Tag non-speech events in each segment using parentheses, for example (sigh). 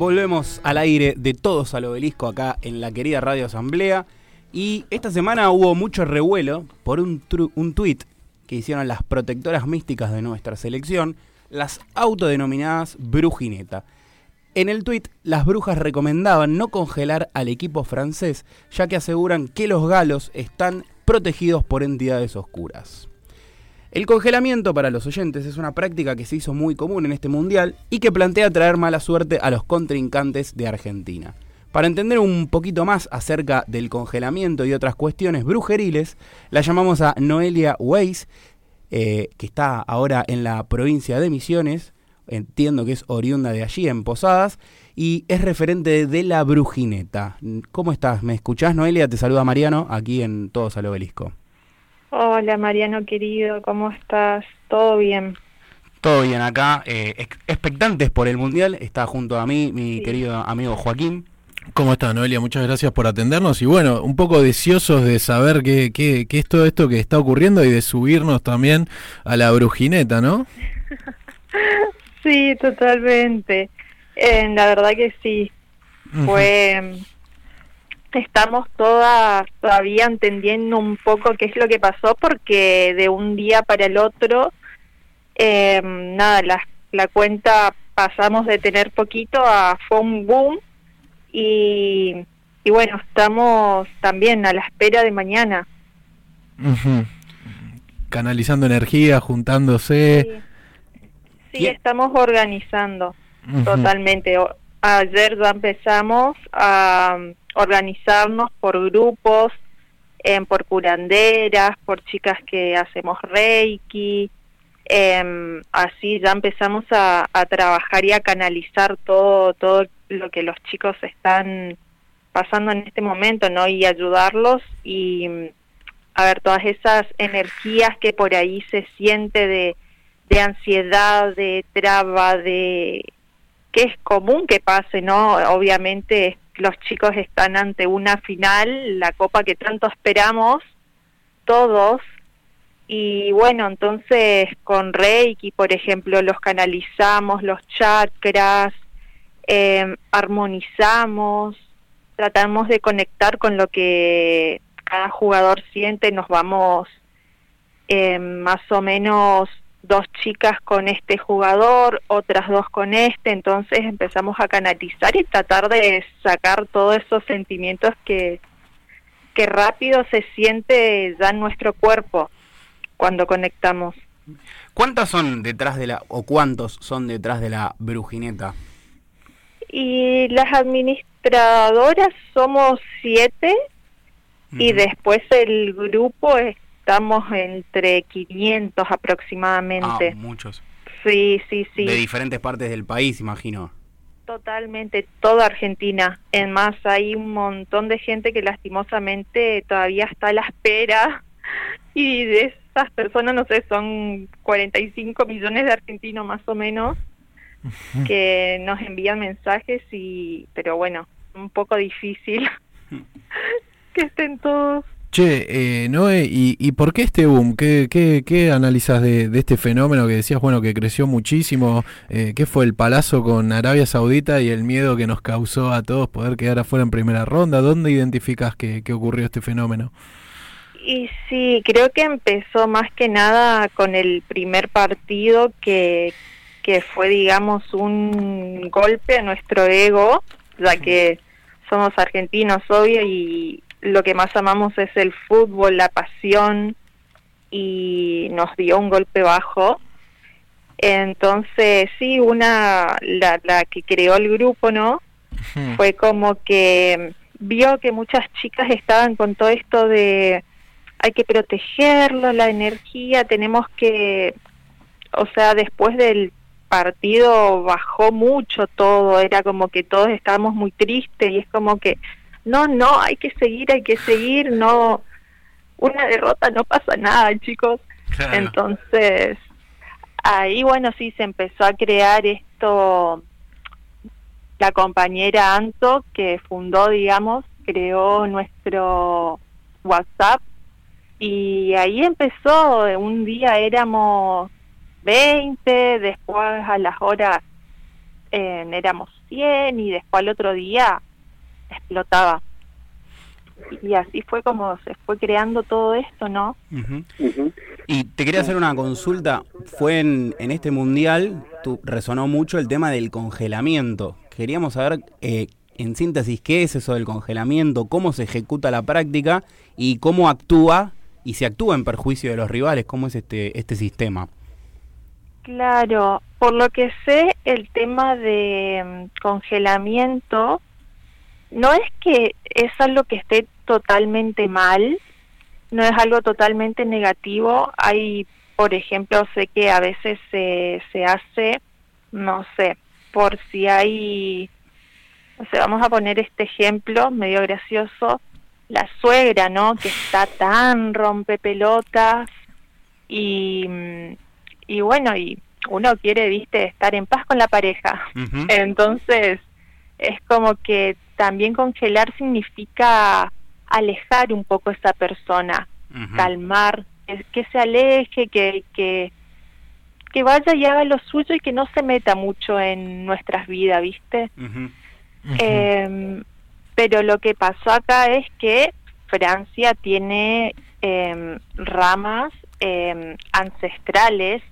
Volvemos al aire de todos al obelisco acá en la querida Radio Asamblea. Y esta semana hubo mucho revuelo por un, un tuit que hicieron las protectoras místicas de nuestra selección, las autodenominadas Brujineta. En el tuit, las brujas recomendaban no congelar al equipo francés, ya que aseguran que los galos están protegidos por entidades oscuras. El congelamiento para los oyentes es una práctica que se hizo muy común en este mundial y que plantea traer mala suerte a los contrincantes de Argentina. Para entender un poquito más acerca del congelamiento y otras cuestiones brujeriles, la llamamos a Noelia Weiss, eh, que está ahora en la provincia de Misiones, entiendo que es oriunda de allí, en Posadas, y es referente de la brujineta. ¿Cómo estás? ¿Me escuchás, Noelia? Te saluda Mariano, aquí en Todos al Obelisco. Hola Mariano querido, ¿cómo estás? ¿Todo bien? Todo bien acá, eh, expectantes por el Mundial, está junto a mí mi querido amigo Joaquín. ¿Cómo estás, Noelia? Muchas gracias por atendernos y bueno, un poco deseosos de saber qué, qué, qué es todo esto que está ocurriendo y de subirnos también a la brujineta, ¿no? (laughs) sí, totalmente. Eh, la verdad que sí. Fue estamos todas todavía entendiendo un poco qué es lo que pasó porque de un día para el otro, eh, nada, la, la cuenta pasamos de tener poquito a fue un boom y, y bueno, estamos también a la espera de mañana. Canalizando energía, juntándose. Sí, estamos organizando totalmente. Ayer ya empezamos a organizarnos por grupos, por curanderas, por chicas que hacemos reiki. Em, así ya empezamos a, trabajar y a canalizar todo, todo lo que los chicos están pasando en este momento, ¿no? Y ayudarlos y a ver todas esas energías que por ahí se siente de, de ansiedad, de traba, de que es común que pase, ¿no? Obviamente los chicos están ante una final, la copa que tanto esperamos, todos, y bueno, entonces con Reiki, por ejemplo, los canalizamos, los chakras, eh, armonizamos, tratamos de conectar con lo que cada jugador siente, nos vamos eh, más o menos dos chicas con este jugador, otras dos con este, entonces empezamos a canalizar y tratar de sacar todos esos sentimientos que, que rápido se siente ya en nuestro cuerpo cuando conectamos. ¿Cuántas son detrás de la, o cuántos son detrás de la brujineta? Y las administradoras somos siete y después el grupo es estamos entre 500 aproximadamente. Ah, muchos. Sí, sí, sí. De diferentes partes del país, imagino. Totalmente, toda Argentina. En más, hay un montón de gente que lastimosamente todavía está a la espera (laughs) y de esas personas, no sé, son 45 millones de argentinos más o menos que nos envían mensajes y, pero bueno, un poco difícil (laughs) que estén todos Che, eh, Noé, ¿y, por qué este boom? ¿Qué, qué, qué analizas de, este fenómeno que decías, bueno, que creció muchísimo? Eh, ¿Qué fue el palazo con Arabia Saudita y el miedo que nos causó a todos poder quedar afuera en primera ronda? ¿Dónde identificas que, ocurrió este fenómeno? Y sí, creo que empezó más que nada con el primer partido que, que fue, digamos, un golpe a nuestro ego, ya que somos argentinos, obvio, y lo que más amamos es el fútbol, la pasión, y nos dio un golpe bajo. Entonces, sí, una, la, la que creó el grupo, ¿no? Fue como que vio que muchas chicas estaban con todo esto de hay que protegerlo, la energía, tenemos que, o sea, después del partido bajó mucho todo, era como que todos estábamos muy tristes y es como que no, no, hay que seguir, hay que seguir, no, una derrota no pasa nada, chicos. Entonces, ahí, bueno, sí, se empezó a crear esto, la compañera Anto, que fundó, digamos, creó nuestro WhatsApp y ahí empezó, un día éramos 20, después a las horas eh, éramos 100 y después al otro día explotaba. Y así fue como se fue creando todo esto, ¿no? Y te quería hacer una consulta. Fue en, en este mundial, tu, resonó mucho el tema del congelamiento. Queríamos saber, eh, en síntesis, qué es eso del congelamiento, cómo se ejecuta la práctica y cómo actúa y se actúa en perjuicio de los rivales, cómo es este, este sistema. Claro, por lo que sé, el tema de mm, congelamiento no es que es algo que esté totalmente mal, no es algo totalmente negativo. Hay, por ejemplo, sé que a veces se, se hace, no sé, por si hay, o sea, vamos a poner este ejemplo medio gracioso, la suegra, ¿no? Que está tan rompe pelotas y y bueno, y uno quiere, viste, estar en paz con la pareja. Entonces, es como que también congelar significa alejar un poco a esa persona, calmar, que, se aleje, que, que, que vaya y haga lo suyo y que no se meta mucho en nuestras vidas, ¿viste? Em, pero lo que pasó acá es que Francia tiene em, ramas em, ancestrales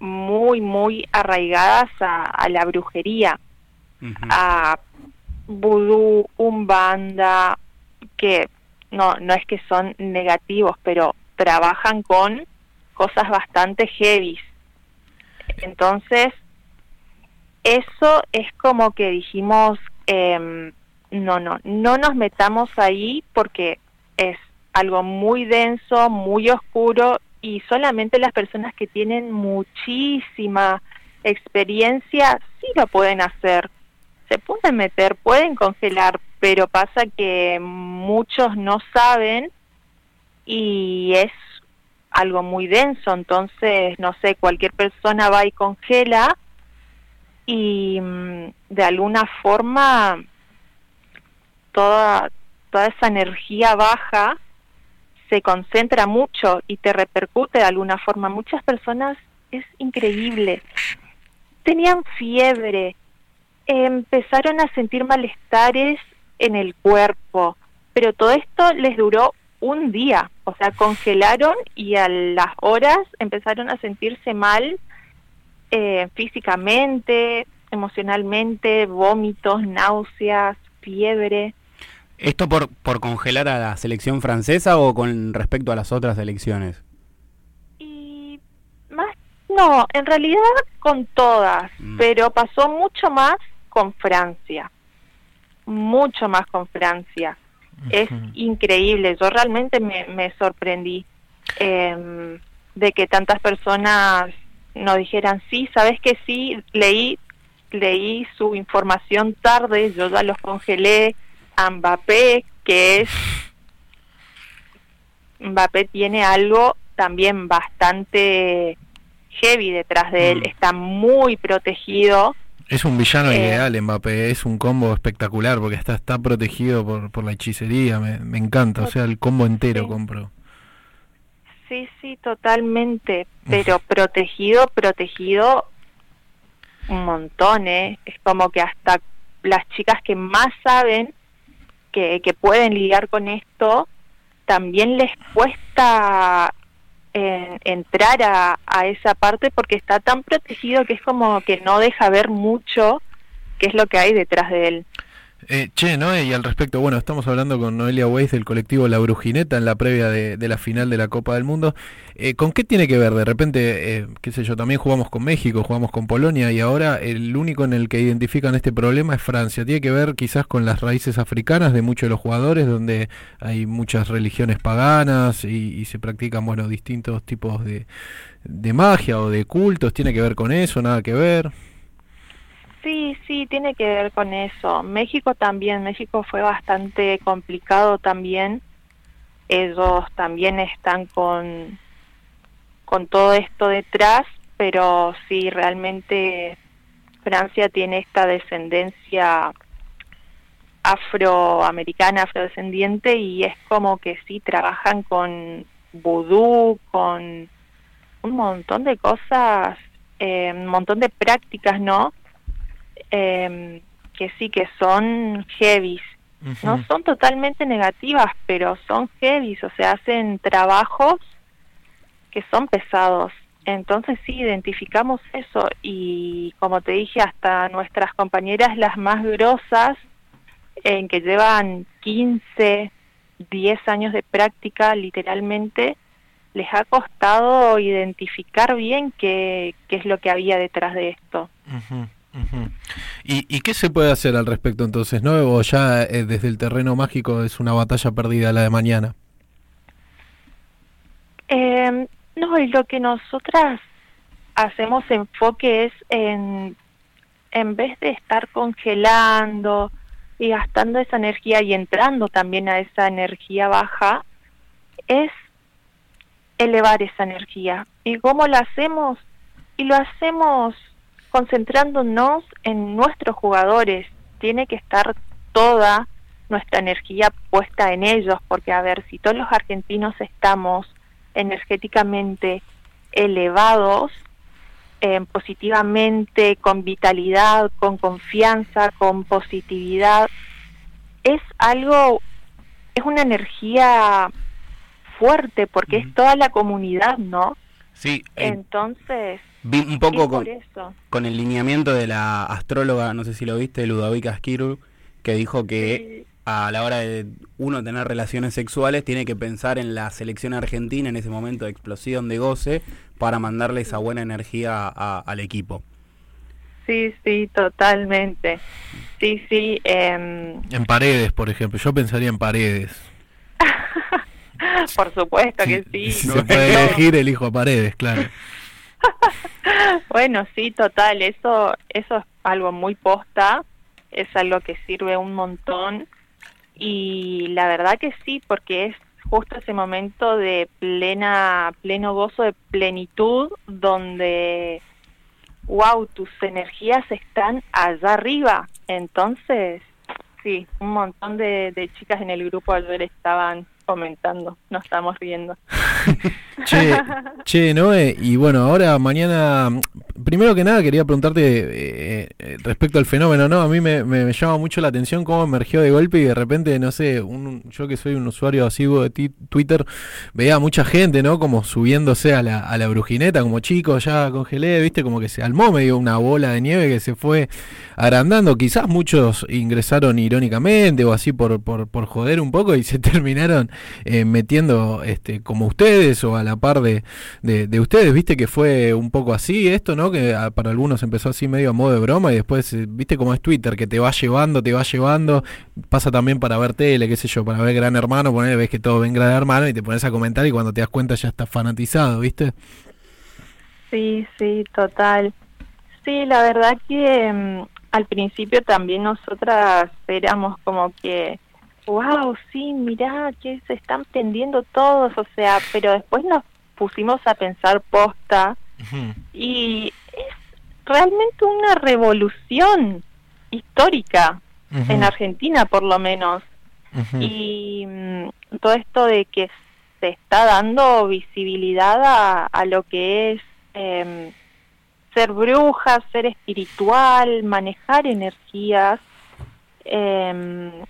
muy, muy arraigadas a, la brujería, a vudú, umbanda, que no, no es que son negativos, pero trabajan con cosas bastante heavy. Entonces, eso es como que dijimos, eh, no, no, no nos metamos ahí porque es algo muy denso, muy oscuro y solamente las personas que tienen muchísima experiencia sí lo pueden hacer. Se pueden meter, pueden congelar, pero pasa que muchos no saben y es algo muy denso, entonces, no sé, cualquier persona va y congela y mm, de alguna forma toda, toda esa energía baja se concentra mucho y te repercute de alguna forma. Muchas personas es increíble. Tenían fiebre, empezaron a sentir malestares en el cuerpo, pero todo esto les duró un día, o sea, congelaron y a las horas empezaron a sentirse mal eh, físicamente, emocionalmente, vómitos, náuseas, fiebre. ¿Esto por, por congelar a la selección francesa o con respecto a las otras selecciones? Y más, no, en realidad con todas, mm. pero pasó mucho más con Francia, mucho más con Francia. Es increíble, yo realmente me, me sorprendí em, de que tantas personas nos dijeran, sí, sabes que sí, leí, leí su información tarde, yo ya los congelé, Mbappé, que es (laughs) Mbappé tiene algo también bastante heavy detrás de él, mm. está muy protegido. Es un villano eh, ideal Mbappé, es un combo espectacular porque está, está protegido por, por la hechicería, me, encanta, o sea, el combo entero compro. Sí, sí, totalmente, pero protegido, protegido un montón, ¿eh? Es como que hasta las chicas que más saben que, pueden lidiar con esto, también les cuesta eh, entrar a, a, esa parte porque está tan protegido que es como que no deja ver mucho qué es lo que hay detrás de él. Eh, che, Noé, y al respecto, bueno, estamos hablando con Noelia Weiss del colectivo La Brujineta en la previa de, la final de la Copa del Mundo. Eh, ¿Con qué tiene que ver? De repente, eh, qué sé yo, también jugamos con México, jugamos con Polonia y ahora el único en el que identifican este problema es Francia. ¿Tiene que ver quizás con las raíces africanas de muchos de los jugadores, donde hay muchas religiones paganas y, se practican, bueno, distintos tipos de, de magia o de cultos? ¿Tiene que ver con eso? ¿Nada que ver? Sí, sí, tiene que ver con eso. México también, México fue bastante complicado también. Ellos también están con, con todo esto detrás, pero sí, realmente Francia tiene esta descendencia afroamericana, afrodescendiente, y es como que sí, trabajan con vudú, con un montón de cosas, eh, un montón de prácticas, ¿no? Em, que sí que son heavies. No son totalmente negativas, pero son heavies, o sea, hacen trabajos que son pesados. Entonces sí, identificamos eso y como te dije, hasta nuestras compañeras las más grosas, en que llevan 15, 10 años de práctica literalmente, les ha costado identificar bien qué, qué es lo que había detrás de esto. ¿Y, qué se puede hacer al respecto entonces? ¿No? ¿O ya eh, desde el terreno mágico es una batalla perdida la de mañana? Eh, no, lo que nosotras hacemos enfoque es en, en vez de estar congelando y gastando esa energía y entrando también a esa energía baja, es elevar esa energía. ¿Y cómo lo hacemos? Y lo hacemos concentrándonos en nuestros jugadores. Tiene que estar toda nuestra energía puesta en ellos, porque a ver, si todos los argentinos estamos energéticamente elevados, eh, positivamente, con vitalidad, con confianza, con positividad, es algo, es una energía fuerte porque es toda la comunidad, ¿no? Sí. Eh, Entonces, vi un poco con, con, el lineamiento de la astróloga, no sé si lo viste, Ludovica Skirul, que dijo que a la hora de uno tener relaciones sexuales tiene que pensar en la selección argentina en ese momento de explosión de goce para mandarle esa buena energía al equipo. Sí, sí, totalmente. Sí, sí. Em, en paredes, por ejemplo. Yo pensaría en paredes. (laughs) por supuesto que sí. Si se puede elegir, elijo a paredes, claro. (laughs) (laughs) bueno, sí, total. Eso, eso es algo muy posta. Es algo que sirve un montón y la verdad que sí, porque es justo ese momento de plena, pleno gozo, de plenitud, donde, wow, tus energías están allá arriba. Entonces, sí, un montón de, de chicas en el grupo ayer estaban comentando, nos estamos riendo. (laughs) che, che, Noé, y bueno, ahora mañana, primero que nada quería preguntarte eh, eh, respecto al fenómeno, ¿no? A mí me, me, llama mucho la atención cómo emergió de golpe y de repente, no sé, un, yo que soy un usuario asiduo de Twitter, veía a mucha gente, ¿no? Como subiéndose a la, a la brujineta, como chicos, ya congelé, viste, como que se almó medio una bola de nieve que se fue agrandando. Quizás muchos ingresaron irónicamente o así por, por, por joder un poco y se (laughs) terminaron eh, metiendo este, como ustedes o a la par de, de, ustedes, viste que fue un poco así esto, ¿no? Que para algunos empezó así medio a modo de broma y después, eh, viste como es Twitter, que te va llevando, te va llevando, pasa también para ver tele, qué sé yo, para ver Gran Hermano, poner, ves que todo ven Gran Hermano y te pones a comentar y cuando te das cuenta ya estás fanatizado, ¿viste? Sí, sí, total. Sí, la verdad que mm, al principio también nosotras éramos como que wow, sí, mirá, que se están tendiendo todos, o sea, pero después nos pusimos a pensar posta y es realmente una revolución histórica en Argentina por lo menos. Y mm, todo esto de que se está dando visibilidad a, lo que es em, ser bruja, ser espiritual, manejar energías eh,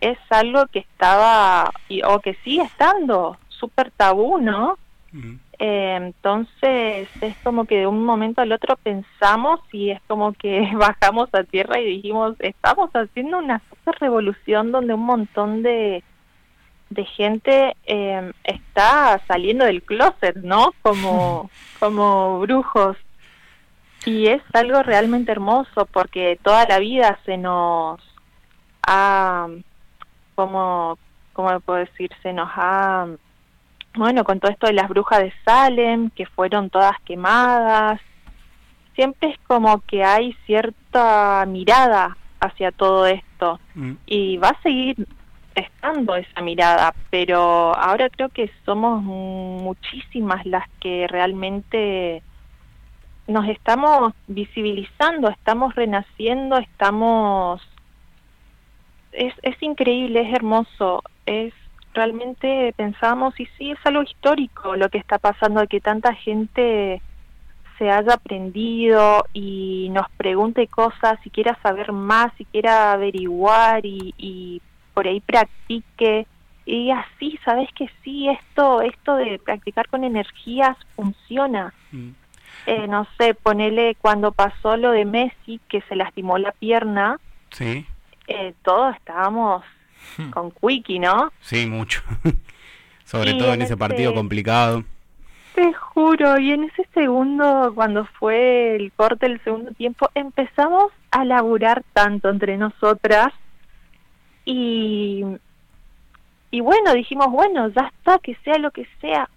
es algo que estaba o que sigue estando súper tabú, ¿no? Eh, entonces es como que de un momento al otro pensamos y es como que (laughs) bajamos a tierra y dijimos, estamos haciendo una super revolución donde un montón de, de gente eh, está saliendo del closet, ¿no? Como, (laughs) como brujos. Y es algo realmente hermoso porque toda la vida se nos ha como, ¿cómo puedo decir? Se nos ha, bueno, con todo esto de las brujas de Salem, que fueron todas quemadas, siempre es como que hay cierta mirada hacia todo esto mm. y va a seguir estando esa mirada, pero ahora creo que somos muchísimas las que realmente nos estamos visibilizando, estamos renaciendo, estamos es, es increíble, es hermoso, es realmente pensamos y sí es algo histórico lo que está pasando de que tanta gente se haya aprendido y nos pregunte cosas, si quiera saber más, si quiera averiguar y, por ahí practique. Y así, sabes que sí, esto, esto de practicar con energías funciona. Mm. Eh, no sé, ponele cuando pasó lo de Messi, que se lastimó la pierna. Sí. Eh, todos estábamos hmm. con Quickie, ¿no? Sí, mucho. (laughs) Sobre todo en, ese partido complicado. Te juro, y en ese segundo, cuando fue el corte del segundo tiempo, empezamos a laburar tanto entre nosotras y, y bueno, dijimos, bueno, ya está, que sea lo que sea.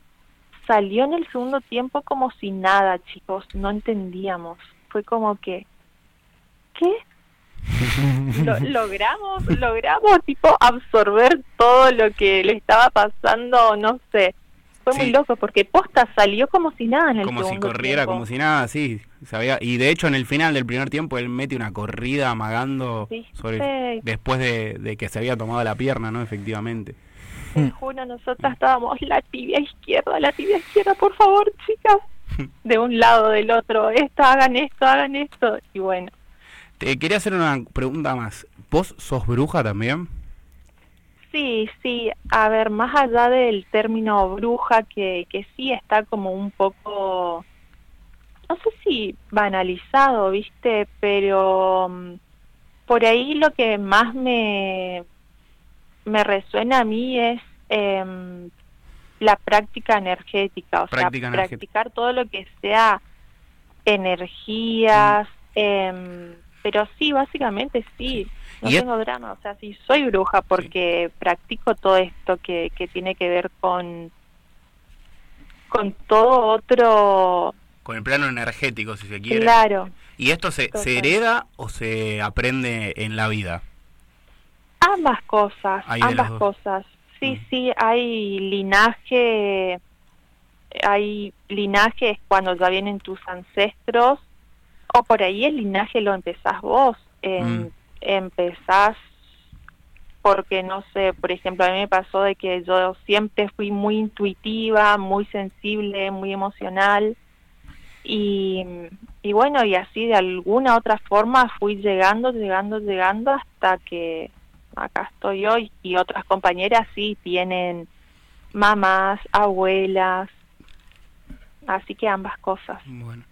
Salió en el segundo tiempo como si nada, chicos, no entendíamos. Fue como que, ¿qué? (laughs) lo, logramos, logramos tipo absorber todo lo que le estaba pasando, no sé fue muy loco porque Posta salió como si nada en el Como si corriera como si nada, sí. Sabía. Y de hecho en el final del primer tiempo él mete una corrida amagando sobre, después de, que se había tomado la pierna, ¿no? Efectivamente. Te juro, nosotras estábamos la tibia izquierda, la tibia izquierda, por favor, chicas. (laughs) De un lado, del otro, esto, hagan esto, hagan esto. Y bueno. Te quería hacer una pregunta más. ¿Vos sos bruja también? Sí, sí, a ver, más allá del término bruja, que, que sí está como un poco, no sé si banalizado, viste, pero mm, por ahí lo que más me, me resuena a mí es em, la práctica energética, o sea, practicar todo lo que sea energías, em, pero sí, básicamente sí, no tengo drama, o sea, sí soy bruja porque practico todo esto que, que tiene que ver con con todo otro con el plano energético si se quiere. Claro. ¿Y esto se, se hereda o se aprende en la vida? Ambas cosas, ambas cosas. Sí, sí, hay linaje, hay linaje cuando ya vienen tus ancestros, o por ahí el linaje lo empezás vos. En, mm empezás porque no sé, por ejemplo, a mí me pasó de que yo siempre fui muy intuitiva, muy sensible, muy emocional y, y bueno, y así de alguna otra forma fui llegando, llegando, llegando hasta que acá estoy hoy y otras compañeras sí tienen mamás, abuelas, así que ambas cosas. Bueno,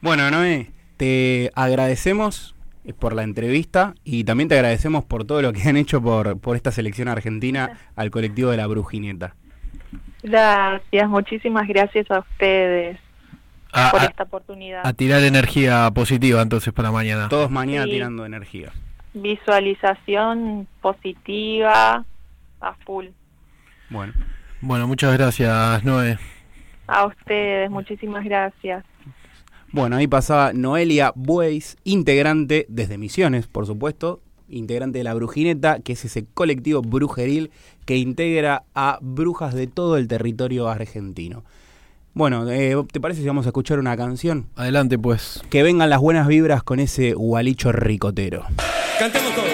bueno Noé, te agradecemos eh, por la entrevista y también te agradecemos por todo lo que han hecho por, por esta selección argentina al colectivo de la Brujineta. Gracias, muchísimas gracias a ustedes por esta oportunidad. A tirar energía positiva entonces para mañana. Todos mañana tirando energía. Visualización positiva a full. Bueno. Bueno, muchas gracias, Noé. A ustedes, muchísimas gracias. Bueno, ahí pasaba Noelia Bueis, integrante desde Misiones, por supuesto, integrante de la Brujineta, que es ese colectivo brujeril que integra a brujas de todo el territorio argentino. Bueno, eh, ¿te parece si vamos a escuchar una canción? Adelante, pues. Que vengan las buenas vibras con ese gualicho ricotero. Cantemos todos.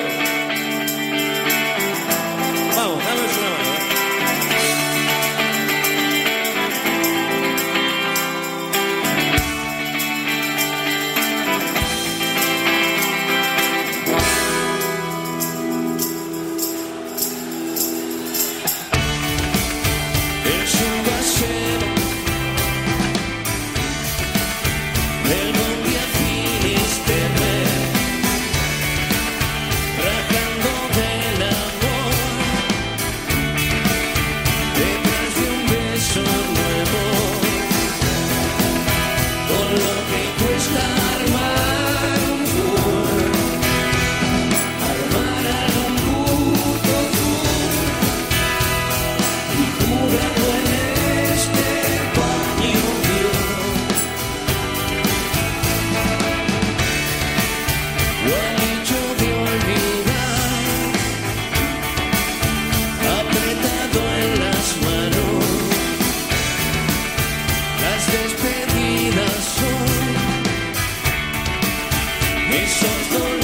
Since the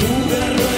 Un